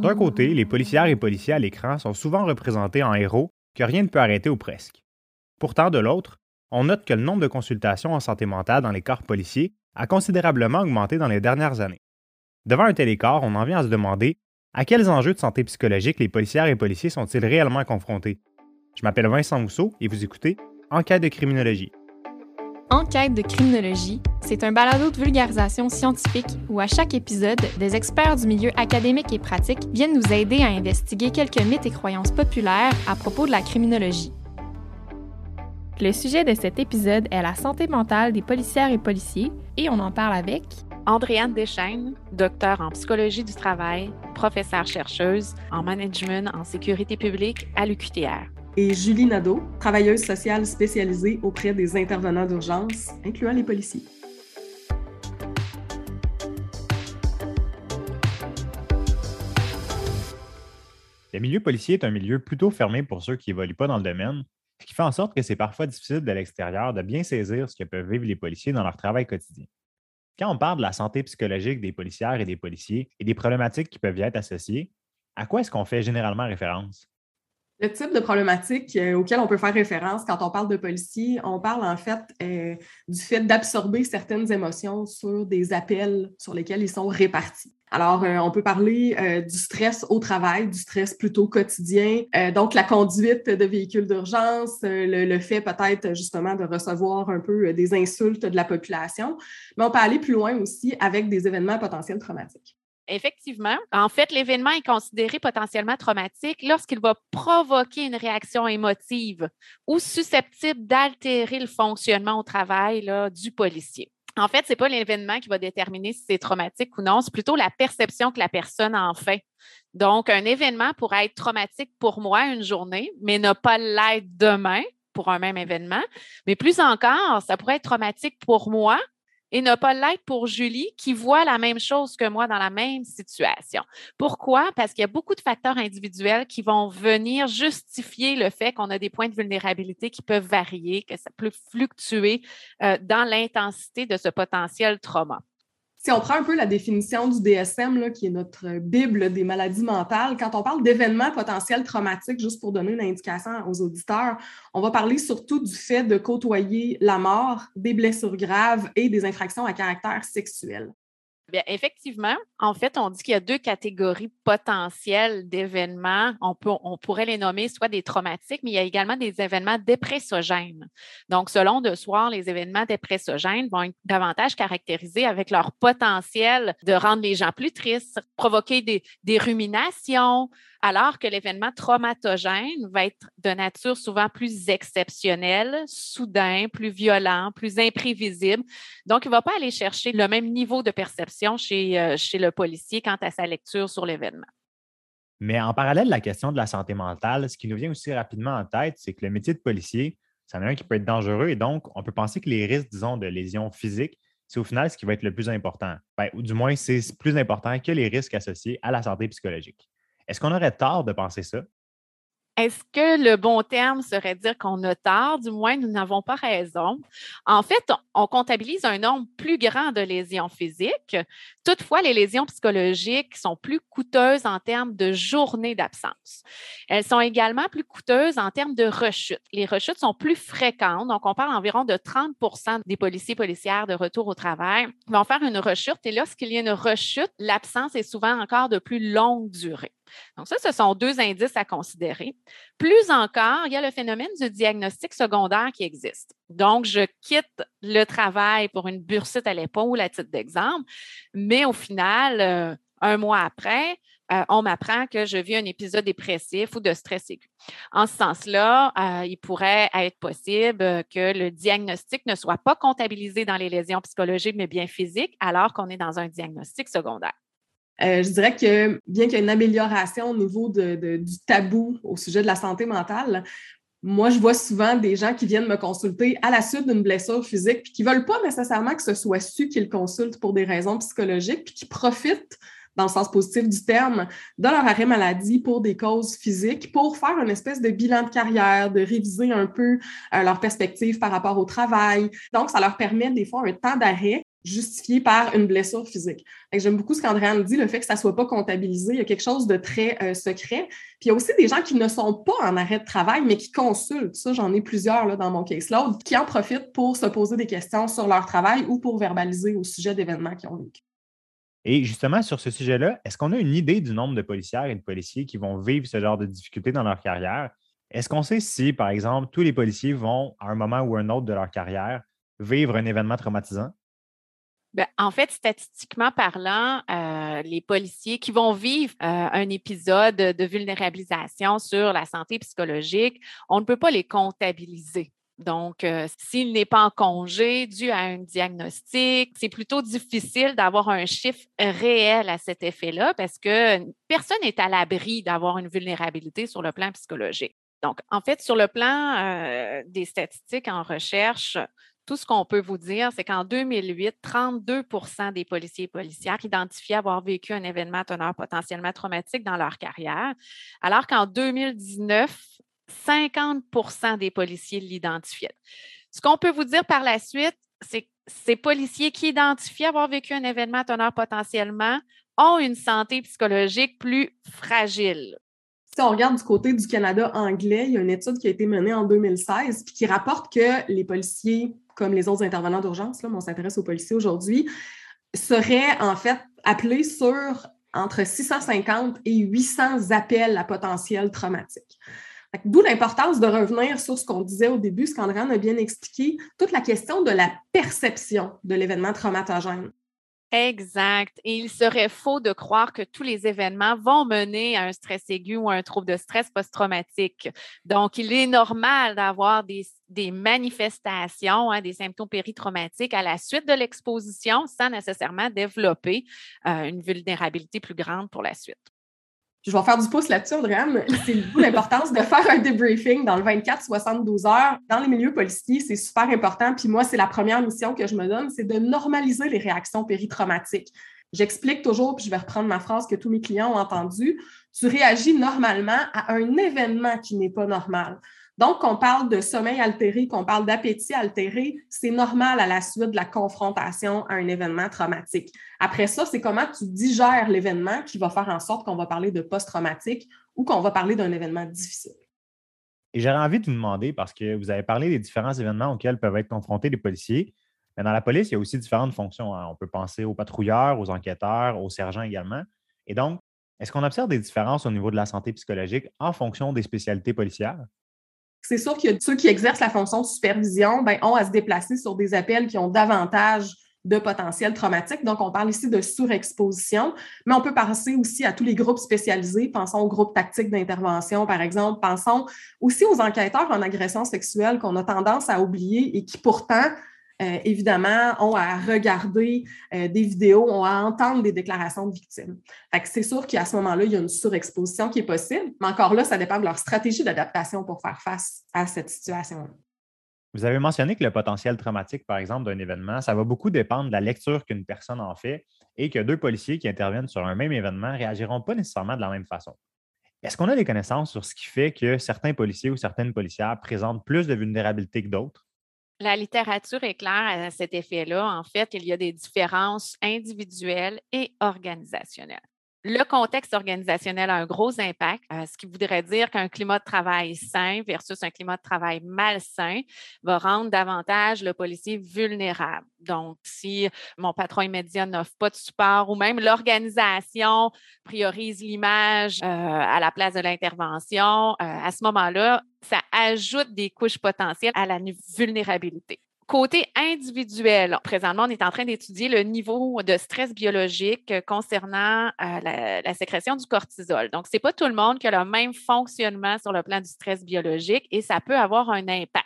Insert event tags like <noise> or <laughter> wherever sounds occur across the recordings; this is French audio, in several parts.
D'un côté, les policières et policiers à l'écran sont souvent représentés en héros que rien ne peut arrêter ou presque. Pourtant, de l'autre, on note que le nombre de consultations en santé mentale dans les corps policiers a considérablement augmenté dans les dernières années. Devant un tel écart, on en vient à se demander à quels enjeux de santé psychologique les policières et policiers sont-ils réellement confrontés? Je m'appelle Vincent Mousseau et vous écoutez Enquête de criminologie. Enquête de criminologie, c'est un balado de vulgarisation scientifique où à chaque épisode, des experts du milieu académique et pratique viennent nous aider à investiguer quelques mythes et croyances populaires à propos de la criminologie. Le sujet de cet épisode est la santé mentale des policières et policiers et on en parle avec Andréane Deschaines, docteur en psychologie du travail, professeure chercheuse en management en sécurité publique à l'UQTR et Julie Nadeau, travailleuse sociale spécialisée auprès des intervenants d'urgence, incluant les policiers. Le milieu policier est un milieu plutôt fermé pour ceux qui n'évoluent pas dans le domaine, ce qui fait en sorte que c'est parfois difficile de l'extérieur de bien saisir ce que peuvent vivre les policiers dans leur travail quotidien. Quand on parle de la santé psychologique des policières et des policiers et des problématiques qui peuvent y être associées, à quoi est-ce qu'on fait généralement référence? Le type de problématique euh, auquel on peut faire référence quand on parle de policiers, on parle en fait euh, du fait d'absorber certaines émotions sur des appels sur lesquels ils sont répartis. Alors, euh, on peut parler du stress au travail, du stress plutôt quotidien, donc la conduite de véhicules d'urgence, le, le, fait peut-être justement de recevoir un peu des insultes de la population, mais on peut aller plus loin aussi avec des événements potentiels traumatiques. Effectivement. En fait, l'événement est considéré potentiellement traumatique lorsqu'il va provoquer une réaction émotive ou susceptible d'altérer le fonctionnement au travail du policier. En fait, ce n'est pas l'événement qui va déterminer si c'est traumatique ou non, c'est plutôt la perception que la personne en fait. Donc, un événement pourrait être traumatique pour moi une journée, mais ne pas l'être demain pour un même événement. Mais plus encore, ça pourrait être traumatique pour moi, et ne pas l'être pour Julie qui voit la même chose que moi dans la même situation. Pourquoi? Parce qu'il y a beaucoup de facteurs individuels qui vont venir justifier le fait qu'on a des points de vulnérabilité qui peuvent varier, que ça peut fluctuer euh, dans l'intensité de ce potentiel trauma. Si on prend un peu la définition du DSM, qui est notre Bible des maladies mentales, quand on parle d'événements potentiels traumatiques, juste pour donner une indication aux auditeurs, on va parler surtout du fait de côtoyer la mort, des blessures graves et des infractions à caractère sexuel. Bien, effectivement, en fait, on dit qu'il y a deux catégories potentielles d'événements. On, pourrait les nommer soit des traumatiques, mais il y a également des événements dépressogènes. Donc, selon De Soir, les événements dépressogènes vont être davantage caractérisés avec leur potentiel de rendre les gens plus tristes, provoquer des ruminations, alors que l'événement traumatogène va être de nature souvent plus exceptionnelle, soudain, plus violent, plus imprévisible. Donc, il ne va pas aller chercher le même niveau de perception chez, euh, chez le policier quant à sa lecture sur l'événement. Mais en parallèle de la question de la santé mentale, ce qui nous vient aussi rapidement en tête, c'est que le métier de policier, c'en est un qui peut être dangereux et donc on peut penser que les risques, disons, de lésions physiques, c'est au final ce qui va être le plus important. Ben, ou du moins, c'est plus important que les risques associés à la santé psychologique. Est-ce qu'on aurait tort de penser ça? Est-ce que le bon terme serait dire qu'on a tort? Du moins, nous n'avons pas raison. En fait, on comptabilise un nombre plus grand de lésions physiques. Toutefois, les lésions psychologiques sont plus coûteuses en termes de journées d'absence. Elles sont également plus coûteuses en termes de rechutes. Les rechutes sont plus fréquentes. Donc, on parle environ de 30% des policiers policières de retour au travail vont faire une rechute. Et lorsqu'il y a une rechute, l'absence est souvent encore de plus longue durée. Donc, ça, ce sont deux indices à considérer. Plus encore, il y a le phénomène du diagnostic secondaire qui existe. Donc, je quitte le travail pour une bursite à l'épaule, à titre d'exemple, mais au final, euh, un mois après, euh, on m'apprend que je vis un épisode dépressif ou de stress aigu. En ce sens-là, euh, il pourrait être possible que le diagnostic ne soit pas comptabilisé dans les lésions psychologiques, mais bien physiques, alors qu'on est dans un diagnostic secondaire. Euh, je dirais que bien qu'il y ait une amélioration au niveau du tabou au sujet de la santé mentale, moi, je vois souvent des gens qui viennent me consulter à la suite d'une blessure physique, puis qui ne veulent pas nécessairement que ce soit su qu'ils consultent pour des raisons psychologiques, puis qui profitent, dans le sens positif du terme, de leur arrêt maladie pour des causes physiques, pour faire une espèce de bilan de carrière, de réviser un peu euh, leur perspective par rapport au travail. Donc, ça leur permet des fois un temps d'arrêt justifié par une blessure physique. J'aime beaucoup ce qu'Andréane dit, le fait que ça ne soit pas comptabilisé. Il y a quelque chose de très euh, secret. Puis il y a aussi des gens qui ne sont pas en arrêt de travail, mais qui consultent. Ça, j'en ai plusieurs dans mon caseload, qui en profitent pour se poser des questions sur leur travail ou pour verbaliser au sujet d'événements qu'ils ont vécu. Et justement, sur ce sujet-là, est-ce qu'on a une idée du nombre de policières et de policiers qui vont vivre ce genre de difficultés dans leur carrière? Est-ce qu'on sait si, par exemple, tous les policiers vont, à un moment ou un autre de leur carrière, vivre un événement traumatisant? Ben, en fait, statistiquement parlant, euh, les policiers qui vont vivre euh, un épisode de vulnérabilisation sur la santé psychologique, on ne peut pas les comptabiliser. Donc, euh, s'il n'est pas en congé dû à un diagnostic, c'est plutôt difficile d'avoir un chiffre réel à cet effet-là parce que personne n'est à l'abri d'avoir une vulnérabilité sur le plan psychologique. Donc, en fait, sur le plan des statistiques en recherche, tout ce qu'on peut vous dire, c'est qu'en 2008, 32% des policiers et policières identifiaient avoir vécu un événement teneur potentiellement traumatique dans leur carrière, alors qu'en 2019, 50% des policiers l'identifiaient. Ce qu'on peut vous dire par la suite, c'est que ces policiers qui identifient avoir vécu un événement teneur potentiellement ont une santé psychologique plus fragile. Si on regarde du côté du Canada anglais, il y a une étude qui a été menée en 2016 qui rapporte que les policiers comme les autres intervenants d'urgence, là, mais on s'intéresse aux policiers aujourd'hui, seraient en fait appelés sur entre 650 et 800 appels à potentiel traumatique. D'où l'importance de revenir sur ce qu'on disait au début, ce qu'Andréane a bien expliqué, toute la question de la perception de l'événement traumatogène. Exact. Et il serait faux de croire que tous les événements vont mener à un stress aigu ou à un trouble de stress post-traumatique. Donc, il est normal d'avoir des, manifestations, hein, des symptômes péritraumatiques à la suite de l'exposition sans nécessairement développer euh, une vulnérabilité plus grande pour la suite je vais faire du pouce là-dessus, Andréane. C'est l'importance de faire un debriefing dans le 24-72 heures. Dans les milieux policiers, c'est super important. Puis moi, c'est la première mission que je me donne, c'est de normaliser les réactions péritraumatiques. J'explique toujours, puis je vais reprendre ma phrase que tous mes clients ont entendue. Tu réagis normalement à un événement qui n'est pas normal. Donc, qu'on parle de sommeil altéré, qu'on parle d'appétit altéré, c'est normal à la suite de la confrontation à un événement traumatique. Après ça, c'est comment tu digères l'événement qui va faire en sorte qu'on va parler de post-traumatique ou qu'on va parler d'un événement difficile. Et j'aurais envie de vous demander, parce que vous avez parlé des différents événements auxquels peuvent être confrontés les policiers, mais dans la police, il y a aussi différentes fonctions. Hein. On peut penser aux patrouilleurs, aux enquêteurs, aux sergents également. Et donc, est-ce qu'on observe des différences au niveau de la santé psychologique en fonction des spécialités policières? C'est sûr que ceux qui exercent la fonction de supervision ben, ont à se déplacer sur des appels qui ont davantage de potentiel traumatique. Donc, on parle ici de surexposition, mais on peut penser aussi à tous les groupes spécialisés. Pensons aux groupes tactiques d'intervention, par exemple. Pensons aussi aux enquêteurs en agression sexuelle qu'on a tendance à oublier et qui pourtant euh, évidemment, ont à regarder euh, des vidéos, ont à entendre des déclarations de victimes. c'est sûr qu'à ce moment-là, il y a une surexposition qui est possible, mais encore là, ça dépend de leur stratégie d'adaptation pour faire face à cette situation-là. Vous avez mentionné que le potentiel traumatique, par exemple, d'un événement, ça va beaucoup dépendre de la lecture qu'une personne en fait et que deux policiers qui interviennent sur un même événement ne réagiront pas nécessairement de la même façon. Est-ce qu'on a des connaissances sur ce qui fait que certains policiers ou certaines policières présentent plus de vulnérabilité que d'autres? La littérature est claire à cet effet-là. En fait, il y a des différences individuelles et organisationnelles. Le contexte organisationnel a un gros impact, euh, ce qui voudrait dire qu'un climat de travail sain versus un climat de travail malsain va rendre davantage le policier vulnérable. Donc, si mon patron immédiat n'offre pas de support ou même l'organisation priorise l'image euh, à la place de l'intervention, euh, à ce moment-là, ça ajoute des couches potentielles à la vulnérabilité. Côté individuel, présentement, on est en train d'étudier le niveau de stress biologique concernant euh, la, la, sécrétion du cortisol. Donc, ce n'est pas tout le monde qui a le même fonctionnement sur le plan du stress biologique et ça peut avoir un impact.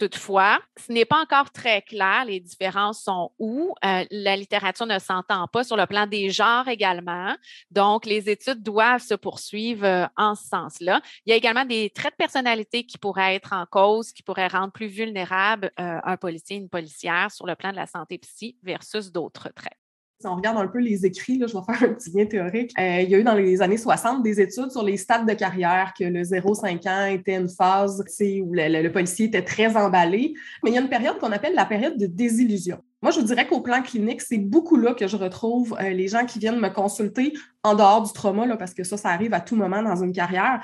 Toutefois, ce n'est pas encore très clair. Les différences sont où? Euh, la littérature ne s'entend pas sur le plan des genres également. Donc, les études doivent se poursuivre euh, en ce sens-là. Il y a également des traits de personnalité qui pourraient être en cause, qui pourraient rendre plus vulnérable euh, un policier, une policière sur le plan de la santé psy versus d'autres traits. Si on regarde un peu les écrits, là, je vais faire un petit lien théorique. Euh, il y a eu dans les années 60 des études sur les stades de carrière, que le 0-5 ans était une phase où le, policier était très emballé. Mais il y a une période qu'on appelle la période de désillusion. Moi, je vous dirais qu'au plan clinique, c'est beaucoup là que je retrouve euh, les gens qui viennent me consulter en dehors du trauma, parce que ça, ça arrive à tout moment dans une carrière.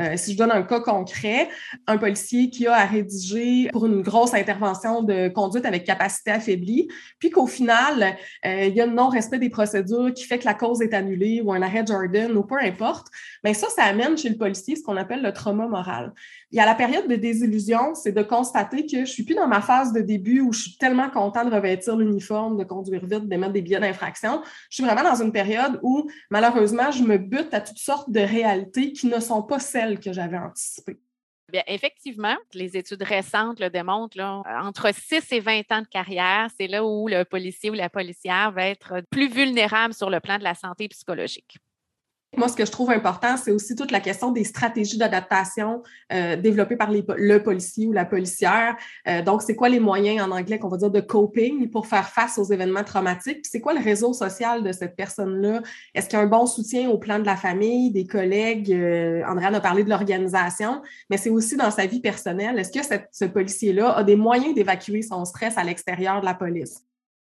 Euh, si je donne un cas concret, un policier qui a à rédiger pour une grosse intervention de conduite avec capacité affaiblie, puis qu'au final, euh, il y a un non-respect des procédures qui fait que la cause est annulée ou un arrêt Jordan ou peu importe, bien ça, ça amène chez le policier ce qu'on appelle le trauma moral. Il y a la période de désillusion, c'est de constater que je suis plus dans ma phase de début où je suis tellement content de revêtir l'uniforme, de conduire vite, de mettre des billets d'infraction. Je suis vraiment dans une période où, malheureusement, je me bute à toutes sortes de réalités qui ne sont pas celles que j'avais anticipé. Bien, effectivement, les études récentes le démontrent, entre 6 et 20 ans de carrière, c'est là où le policier ou la policière va être plus vulnérable sur le plan de la santé psychologique. Moi, ce que je trouve important, c'est aussi toute la question des stratégies d'adaptation euh, développées par le policier ou la policière. Euh, donc, c'est quoi les moyens en anglais qu'on va dire de coping pour faire face aux événements traumatiques? c'est quoi le réseau social de cette personne-là? Est-ce qu'il y a un bon soutien au plan de la famille, des collègues? Euh, a parlé de l'organisation, mais c'est aussi dans sa vie personnelle. Est-ce que ce policier-là a des moyens d'évacuer son stress à l'extérieur de la police?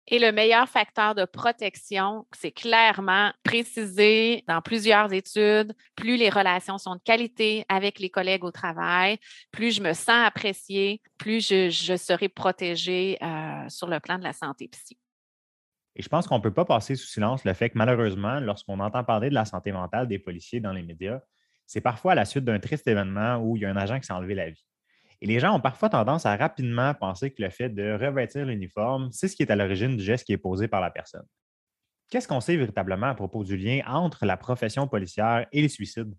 Et le meilleur facteur de protection, c'est clairement précisé dans plusieurs études. Plus les relations sont de qualité avec les collègues au travail, plus je me sens appréciée, plus je, serai protégée euh, sur le plan de la santé psy. Et je pense qu'on ne peut pas passer sous silence le fait que malheureusement, lorsqu'on entend parler de la santé mentale des policiers dans les médias, c'est parfois à la suite d'un triste événement où il y a un agent qui s'est enlevé la vie. Et les gens ont parfois tendance à rapidement penser que le fait de revêtir l'uniforme, c'est ce qui est à l'origine du geste qui est posé par la personne. Qu'est-ce qu'on sait véritablement à propos du lien entre la profession policière et les suicides?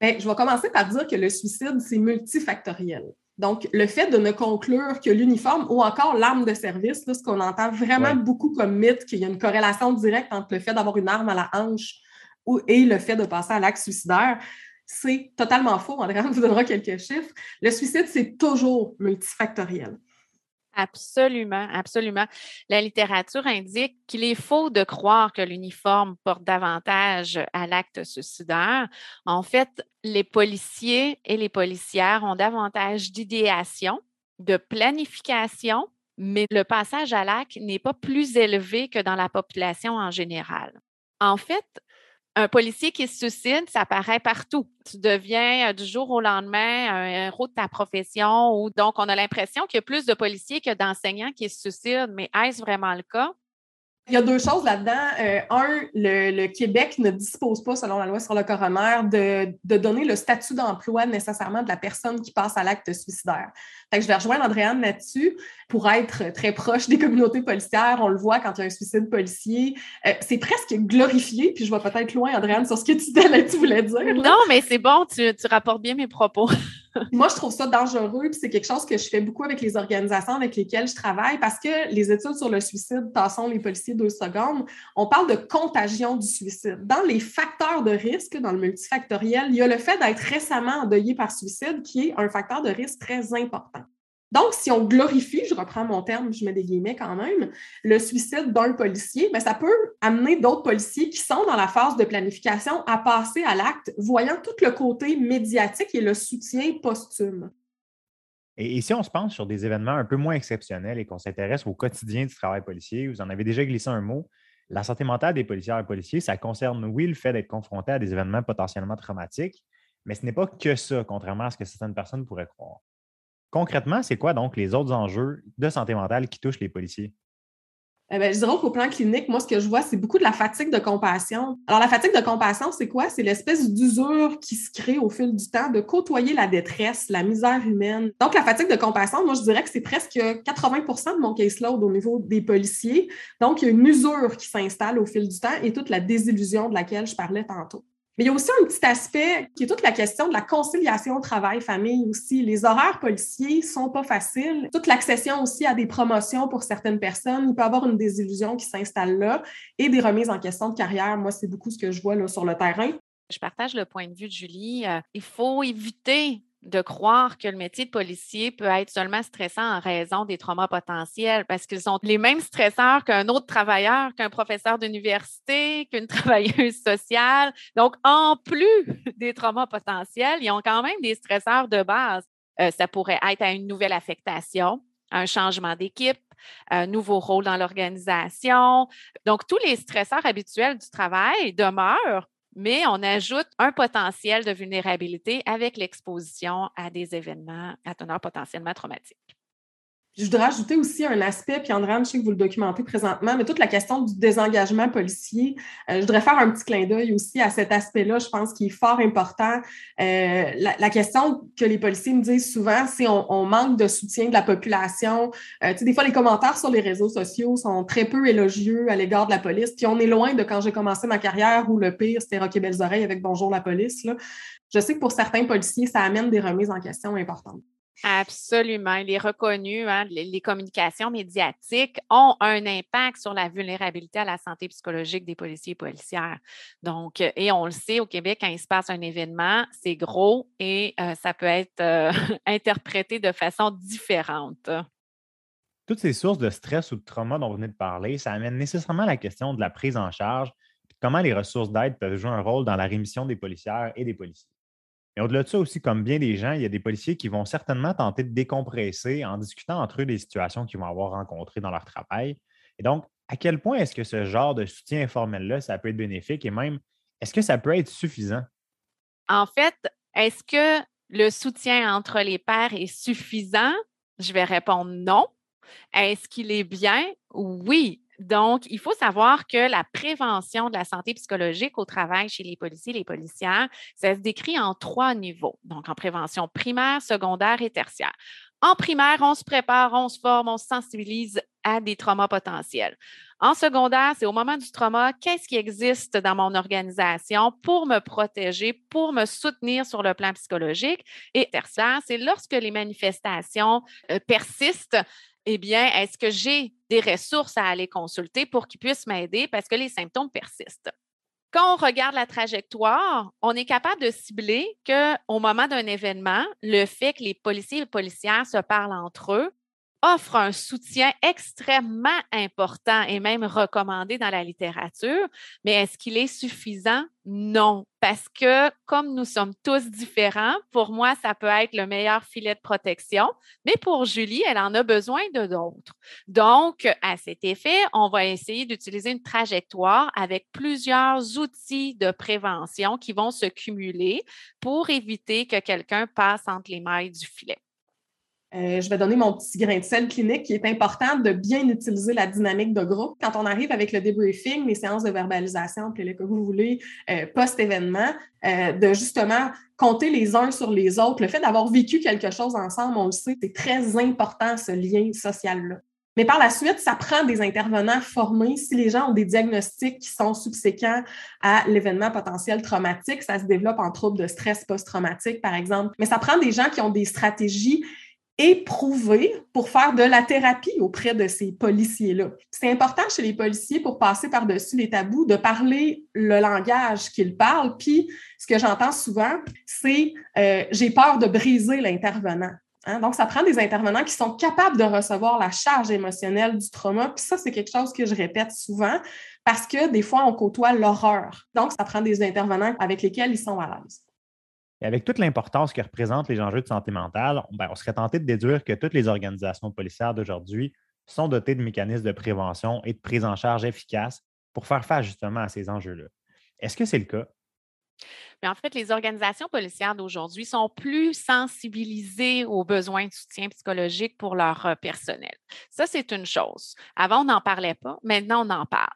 Bien, je vais commencer par dire que le suicide, c'est multifactoriel. Donc, le fait de ne conclure que l'uniforme ou encore l'arme de service, ce qu'on entend vraiment beaucoup comme mythe, qu'il y a une corrélation directe entre le fait d'avoir une arme à la hanche et le fait de passer à l'acte suicidaire, c'est totalement faux. Andréane <laughs> vous donnera quelques chiffres. Le suicide, c'est toujours multifactoriel. Absolument, absolument. La littérature indique qu'il est faux de croire que l'uniforme porte davantage à l'acte suicidaire. En fait, les policiers et les policières ont davantage d'idéation, de planification, mais le passage à l'acte n'est pas plus élevé que dans la population en général. En fait, un policier qui se suicide, ça paraît partout. Tu deviens euh, du jour au lendemain un héros de ta profession. Ou, donc, on a l'impression qu'il y a plus de policiers que d'enseignants qui se suicident. Mais est-ce vraiment le cas? Il y a deux choses là-dedans. Euh, un, le, Québec ne dispose pas, selon la loi sur le coroner, de, de donner le statut d'emploi nécessairement de la personne qui passe à l'acte suicidaire. Fait que je vais rejoindre Andréane là-dessus. Pour être très proche des communautés policières, on le voit quand il y a un suicide policier. Euh, c'est presque glorifié, puis je vais peut-être loin, Andréane, sur ce que tu, tu voulais dire. Non, mais c'est bon, tu, tu rapportes bien mes propos. Moi, je trouve ça dangereux, puis c'est quelque chose que je fais beaucoup avec les organisations avec lesquelles je travaille, parce que les études sur le suicide, tassons les policiers deux secondes, on parle de contagion du suicide. Dans les facteurs de risque, dans le multifactoriel, il y a le fait d'être récemment endeuillé par suicide, qui est un facteur de risque très important. Donc, si on glorifie, je reprends mon terme, je mets des guillemets quand même, le suicide d'un policier, bien, ça peut amener d'autres policiers qui sont dans la phase de planification à passer à l'acte, voyant tout le côté médiatique et le soutien posthume. Et, si on se pense sur des événements un peu moins exceptionnels et qu'on s'intéresse au quotidien du travail policier, vous en avez déjà glissé un mot, la santé mentale des policières et policiers, ça concerne, oui, le fait d'être confronté à des événements potentiellement traumatiques, mais ce n'est pas que ça, contrairement à ce que certaines personnes pourraient croire. Concrètement, c'est quoi donc les autres enjeux de santé mentale qui touchent les policiers? Eh je dirais qu'au plan clinique, moi, ce que je vois, c'est beaucoup de la fatigue de compassion. Alors, la fatigue de compassion, c'est quoi? C'est l'espèce d'usure qui se crée au fil du temps de côtoyer la détresse, la misère humaine. Donc, la fatigue de compassion, moi, je dirais que c'est presque 80% de mon caseload au niveau des policiers. Donc, il y a une usure qui s'installe au fil du temps et toute la désillusion de laquelle je parlais tantôt. Mais il y a aussi un petit aspect qui est toute la question de la conciliation travail-famille aussi. Les horaires policiers sont pas faciles. Toute l'accession aussi à des promotions pour certaines personnes, il peut y avoir une désillusion qui s'installe là et des remises en question de carrière. Moi, c'est beaucoup ce que je vois là, sur le terrain. Je partage le point de vue de Julie. Euh, il faut éviter de croire que le métier de policier peut être seulement stressant en raison des traumas potentiels parce qu'ils sont les mêmes stresseurs qu'un autre travailleur, qu'un professeur d'université, qu'une <laughs> travailleuse sociale. Donc, en plus des traumas potentiels, ils ont quand même des stresseurs de base. Euh, ça pourrait être à une nouvelle affectation, un changement d'équipe, un nouveau rôle dans l'organisation. Donc, tous les stresseurs habituels du travail demeurent, mais on ajoute un potentiel de vulnérabilité avec l'exposition à des événements à teneur potentiellement traumatique je voudrais ajouter aussi un aspect, puis Andréane, je sais que vous le documentez présentement, mais toute la question du désengagement policier, euh, je voudrais faire un petit clin d'œil aussi à cet aspect-là, je pense qu'il est fort important. Euh, la, question que les policiers me disent souvent, c'est on, on manque de soutien de la population. Euh, tu sais, des fois, les commentaires sur les réseaux sociaux sont très peu élogieux à l'égard de la police, puis on est loin de quand j'ai commencé ma carrière où le pire, c'était Rocky Belles Oreilles avec Bonjour la police. Là. Je sais que pour certains policiers, ça amène des remises en question importantes. Absolument. Il est reconnu, hein, les, communications médiatiques ont un impact sur la vulnérabilité à la santé psychologique des policiers et policières. Donc, euh, et on le sait, au Québec, quand il se passe un événement, c'est gros et euh, ça peut être euh, <laughs> interprété de façon différente. Toutes ces sources de stress ou de trauma dont vous venez de parler, ça amène nécessairement à la question de la prise en charge, comment les ressources d'aide peuvent jouer un rôle dans la rémission des policières et des policiers. Et au-delà de ça aussi, comme bien des gens, il y a des policiers qui vont certainement tenter de décompresser en discutant entre eux des situations qu'ils vont avoir rencontrées dans leur travail. Et donc, à quel point est-ce que ce genre de soutien informel-là, ça peut être bénéfique et même, est-ce que ça peut être suffisant? En fait, est-ce que le soutien entre les pairs est suffisant? Je vais répondre non. Est-ce qu'il est bien? Oui. Donc, il faut savoir que la prévention de la santé psychologique au travail chez les policiers et les policières, ça se décrit en trois niveaux. Donc, en prévention primaire, secondaire et tertiaire. En primaire, on se prépare, on se forme, on se sensibilise à des traumas potentiels. En secondaire, c'est au moment du trauma, qu'est-ce qui existe dans mon organisation pour me protéger, pour me soutenir sur le plan psychologique? Et tertiaire, c'est lorsque les manifestations euh, persistent, eh bien, est-ce que j'ai des ressources à aller consulter pour qu'ils puissent m'aider parce que les symptômes persistent? Quand on regarde la trajectoire, on est capable de cibler qu'au moment d'un événement, le fait que les policiers et les policières se parlent entre eux offre un soutien extrêmement important et même recommandé dans la littérature, mais est-ce qu'il est suffisant? Non, parce que comme nous sommes tous différents, pour moi, ça peut être le meilleur filet de protection, mais pour Julie, elle en a besoin de d'autres. Donc, à cet effet, on va essayer d'utiliser une trajectoire avec plusieurs outils de prévention qui vont se cumuler pour éviter que quelqu'un passe entre les mailles du filet. Euh, je vais donner mon petit grain de sel clinique qui est important de bien utiliser la dynamique de groupe. Quand on arrive avec le débriefing, les séances de verbalisation, appelez que vous voulez, euh, post-événement, euh, de justement compter les uns sur les autres. Le fait d'avoir vécu quelque chose ensemble, on le sait, c'est très important ce lien social-là. Mais par la suite, ça prend des intervenants formés. Si les gens ont des diagnostics qui sont subséquents à l'événement potentiel traumatique, ça se développe en troubles de stress post-traumatique, par exemple. Mais ça prend des gens qui ont des stratégies éprouvé pour faire de la thérapie auprès de ces policiers-là. C'est important chez les policiers pour passer par-dessus les tabous, de parler le langage qu'ils parlent. Puis, ce que j'entends souvent, c'est euh, j'ai peur de briser l'intervenant. Hein. Donc, ça prend des intervenants qui sont capables de recevoir la charge émotionnelle du trauma. Puis ça, c'est quelque chose que je répète souvent parce que des fois, on côtoie l'horreur. Donc, ça prend des intervenants avec lesquels ils sont à l'aise. Et avec toute l'importance que représentent les enjeux de santé mentale, ben, on serait tenté de déduire que toutes les organisations policières d'aujourd'hui sont dotées de mécanismes de prévention et de prise en charge efficaces pour faire face justement à ces enjeux-là. Est-ce que c'est le cas? Mais en fait, les organisations policières d'aujourd'hui sont plus sensibilisées aux besoins de soutien psychologique pour leur euh, personnel. Ça, c'est une chose. Avant, on n'en parlait pas. Maintenant, on en parle.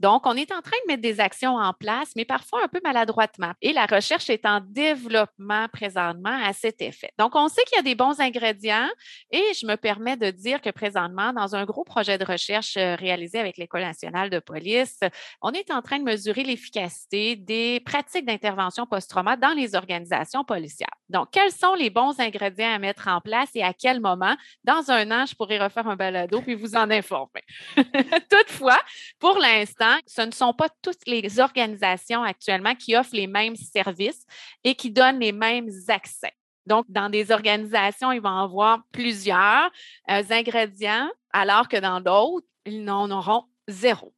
Donc, on est en train de mettre des actions en place, mais parfois un peu maladroitement. Et la recherche est en développement présentement à cet effet. Donc, on sait qu'il y a des bons ingrédients et je me permets de dire que présentement, dans un gros projet de recherche euh, réalisé avec l'École nationale de police, on est en train de mesurer l'efficacité des pratiques d'intervention post-trauma dans les organisations policières. Donc, quels sont les bons ingrédients à mettre en place et à quel moment? Dans un an, je pourrais refaire un balado puis vous en informer. <laughs> Toutefois, pour l'instant, ce ne sont pas toutes les organisations actuellement qui offrent les mêmes services et qui donnent les mêmes accès. Donc, dans des organisations, ils vont avoir plusieurs euh, ingrédients, alors que dans d'autres, ils n'en auront zéro.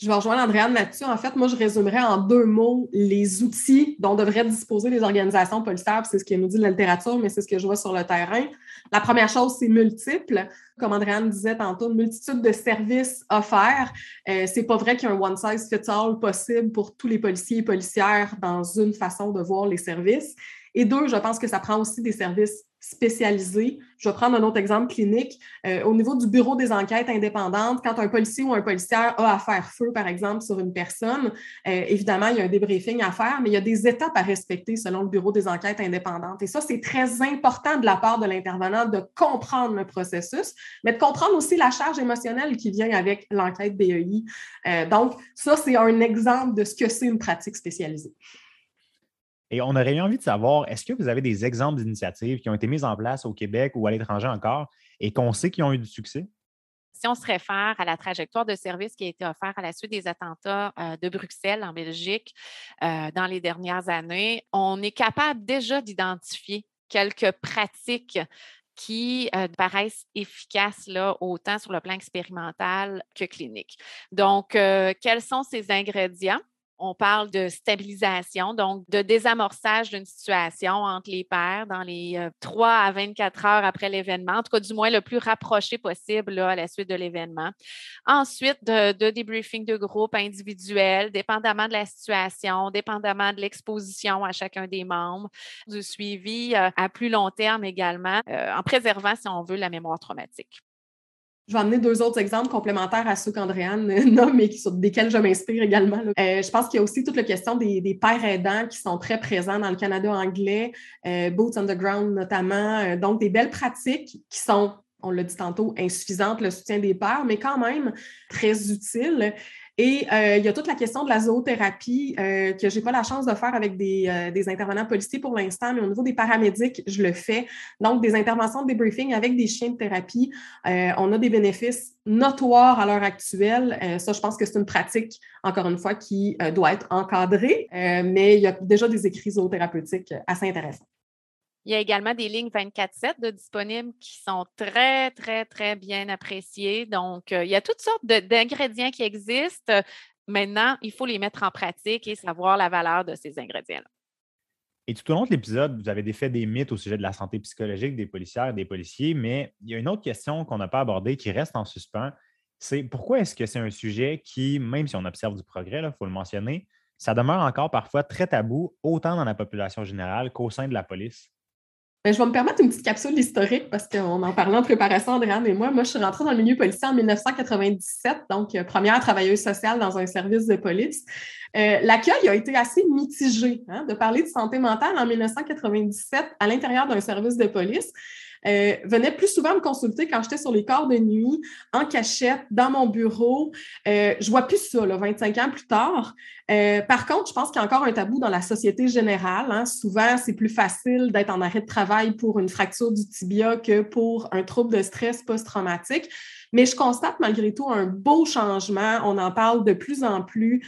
Je vais rejoindre Andréane là-dessus. En fait, moi, je résumerais en deux mots les outils dont devraient disposer les organisations policières. C'est ce qui nous dit la littérature, mais c'est ce que je vois sur le terrain. La première chose, c'est multiple. Comme Andréane disait tantôt, une multitude de services offerts. Euh, c'est pas vrai qu'il y a un one size fits all possible pour tous les policiers et policières dans une façon de voir les services. Et deux, je pense que ça prend aussi des services spécialisés. Je vais prendre un autre exemple clinique. Euh, au niveau du bureau des enquêtes indépendantes, quand un policier ou un policière a à faire feu, par exemple, sur une personne, euh, évidemment, il y a un débriefing à faire, mais il y a des étapes à respecter selon le bureau des enquêtes indépendantes. Et ça, c'est très important de la part de l'intervenant de comprendre le processus, mais de comprendre aussi la charge émotionnelle qui vient avec l'enquête BEI. Euh, donc, ça, c'est un exemple de ce que c'est une pratique spécialisée. Et on aurait eu envie de savoir, est-ce que vous avez des exemples d'initiatives qui ont été mises en place au Québec ou à l'étranger encore et qu'on sait qui ont eu du succès? Si on se réfère à la trajectoire de service qui a été offerte à la suite des attentats euh, de Bruxelles en Belgique euh, dans les dernières années, on est capable déjà d'identifier quelques pratiques qui euh, paraissent efficaces là, autant sur le plan expérimental que clinique. Donc, quels sont ces ingrédients? On parle de stabilisation, donc de désamorçage d'une situation entre les pairs dans les 3 à 24 heures après l'événement, en tout cas du moins le plus rapproché possible à la suite de l'événement. Ensuite, de, de, débriefing de groupe individuel, dépendamment de la situation, dépendamment de l'exposition à chacun des membres, du suivi à plus long terme également, en préservant, si on veut, la mémoire traumatique. Je vais amener deux autres exemples complémentaires à ceux qu'Andréane <laughs> nomme et sur desquels je m'inspire également. Euh, je pense qu'il y a aussi toute la question des, pères aidants qui sont très présents dans le Canada anglais, euh, Boots Underground notamment. Euh, donc, des belles pratiques qui sont, on l'a dit tantôt, insuffisantes, le soutien des pères, mais quand même très utiles. Et euh, il y a toute la question de la zoothérapie euh, que je n'ai pas la chance de faire avec euh, des, intervenants policiers pour l'instant, mais au niveau des paramédics, je le fais. Donc, des interventions de débriefing avec des chiens de thérapie. on a des bénéfices notoires à l'heure actuelle. ça, je pense que c'est une pratique, encore une fois, qui doit être encadrée, mais il y a déjà des écrits zoothérapeutiques assez intéressants. Il y a également des lignes 24-7 de disponibles qui sont très, très, très bien appréciées. Donc, euh, il y a toutes sortes d'ingrédients qui existent. Maintenant, il faut les mettre en pratique et savoir la valeur de ces ingrédients-là. Et tout au long de l'épisode, vous avez défait des mythes au sujet de la santé psychologique des policières et des policiers, mais il y a une autre question qu'on n'a pas abordée qui reste en suspens. C'est pourquoi est-ce que c'est un sujet qui, même si on observe du progrès, il faut le mentionner, ça demeure encore parfois très tabou, autant dans la population générale qu'au sein de la police? Ben, je vais me permettre une petite capsule historique parce qu'on en parlait en préparation, Andréane et moi. Moi, je suis rentrée dans le milieu policier en 1997, donc euh, première travailleuse sociale dans un service de police. Euh, l'accueil a été assez mitigé. Hein, de parler de santé mentale en 1997 à l'intérieur d'un service de police. Euh, venait plus souvent me consulter quand j'étais sur les corps de nuit, en cachette, dans mon bureau. Euh, je vois plus ça, là, 25 ans plus tard. Euh, par contre, je pense qu'il y a encore un tabou dans la société générale. Hein. Souvent, c'est plus facile d'être en arrêt de travail pour une fracture du tibia que pour un trouble de stress post-traumatique. Mais je constate malgré tout un beau changement. On en parle de plus en plus.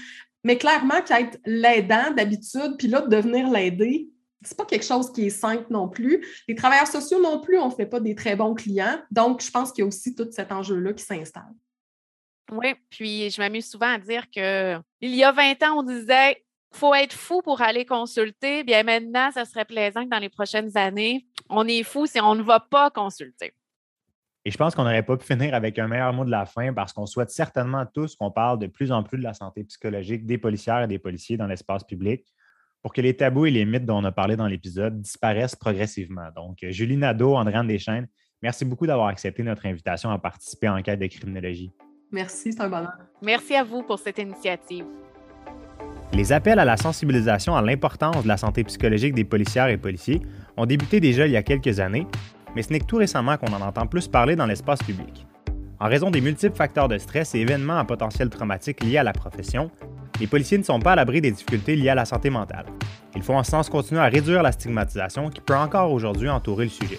Mais clairement, qu'être l'aidant d'habitude, puis là, de devenir l'aider, c'est pas quelque chose qui est simple non plus. Les travailleurs sociaux non plus, on ne fait pas des très bons clients. Donc, je pense qu'il y a aussi tout cet enjeu-là qui s'installe. Oui, puis je m'amuse souvent à dire que il y a 20 ans, on disait faut être fou pour aller consulter. Bien maintenant, ça serait plaisant que dans les prochaines années, on est fou si on ne va pas consulter. Et je pense qu'on n'aurait pas pu finir avec un meilleur mot de la fin parce qu'on souhaite certainement tous qu'on parle de plus en plus de la santé psychologique des policières et des policiers dans l'espace public pour que les tabous et les mythes dont on a parlé dans l'épisode disparaissent progressivement. Donc, Julie Nadeau, Andréane Deschênes, merci beaucoup d'avoir accepté notre invitation à participer en quête de criminologie. Merci, c'est un bonheur. Merci à vous pour cette initiative. Les appels à la sensibilisation à l'importance de la santé psychologique des policières et policiers ont débuté déjà il y a quelques années, mais ce n'est que tout récemment qu'on en entend plus parler dans l'espace public. En raison des multiples facteurs de stress et événements à potentiel traumatique liés à la profession, les policiers ne sont pas à l'abri des difficultés liées à la santé mentale. Il faut en ce sens continuer à réduire la stigmatisation qui peut encore aujourd'hui entourer le sujet.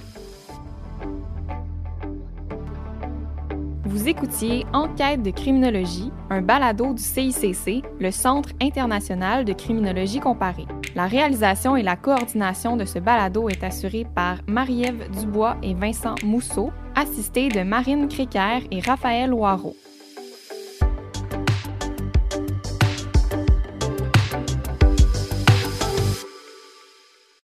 Vous écoutiez Enquête de criminologie, un balado du CICC, le Centre international de criminologie comparée. La réalisation et la coordination de ce balado est assurée par Marie-Ève Dubois et Vincent Mousseau, assistés de Marine Créquer et Raphaël Loireau.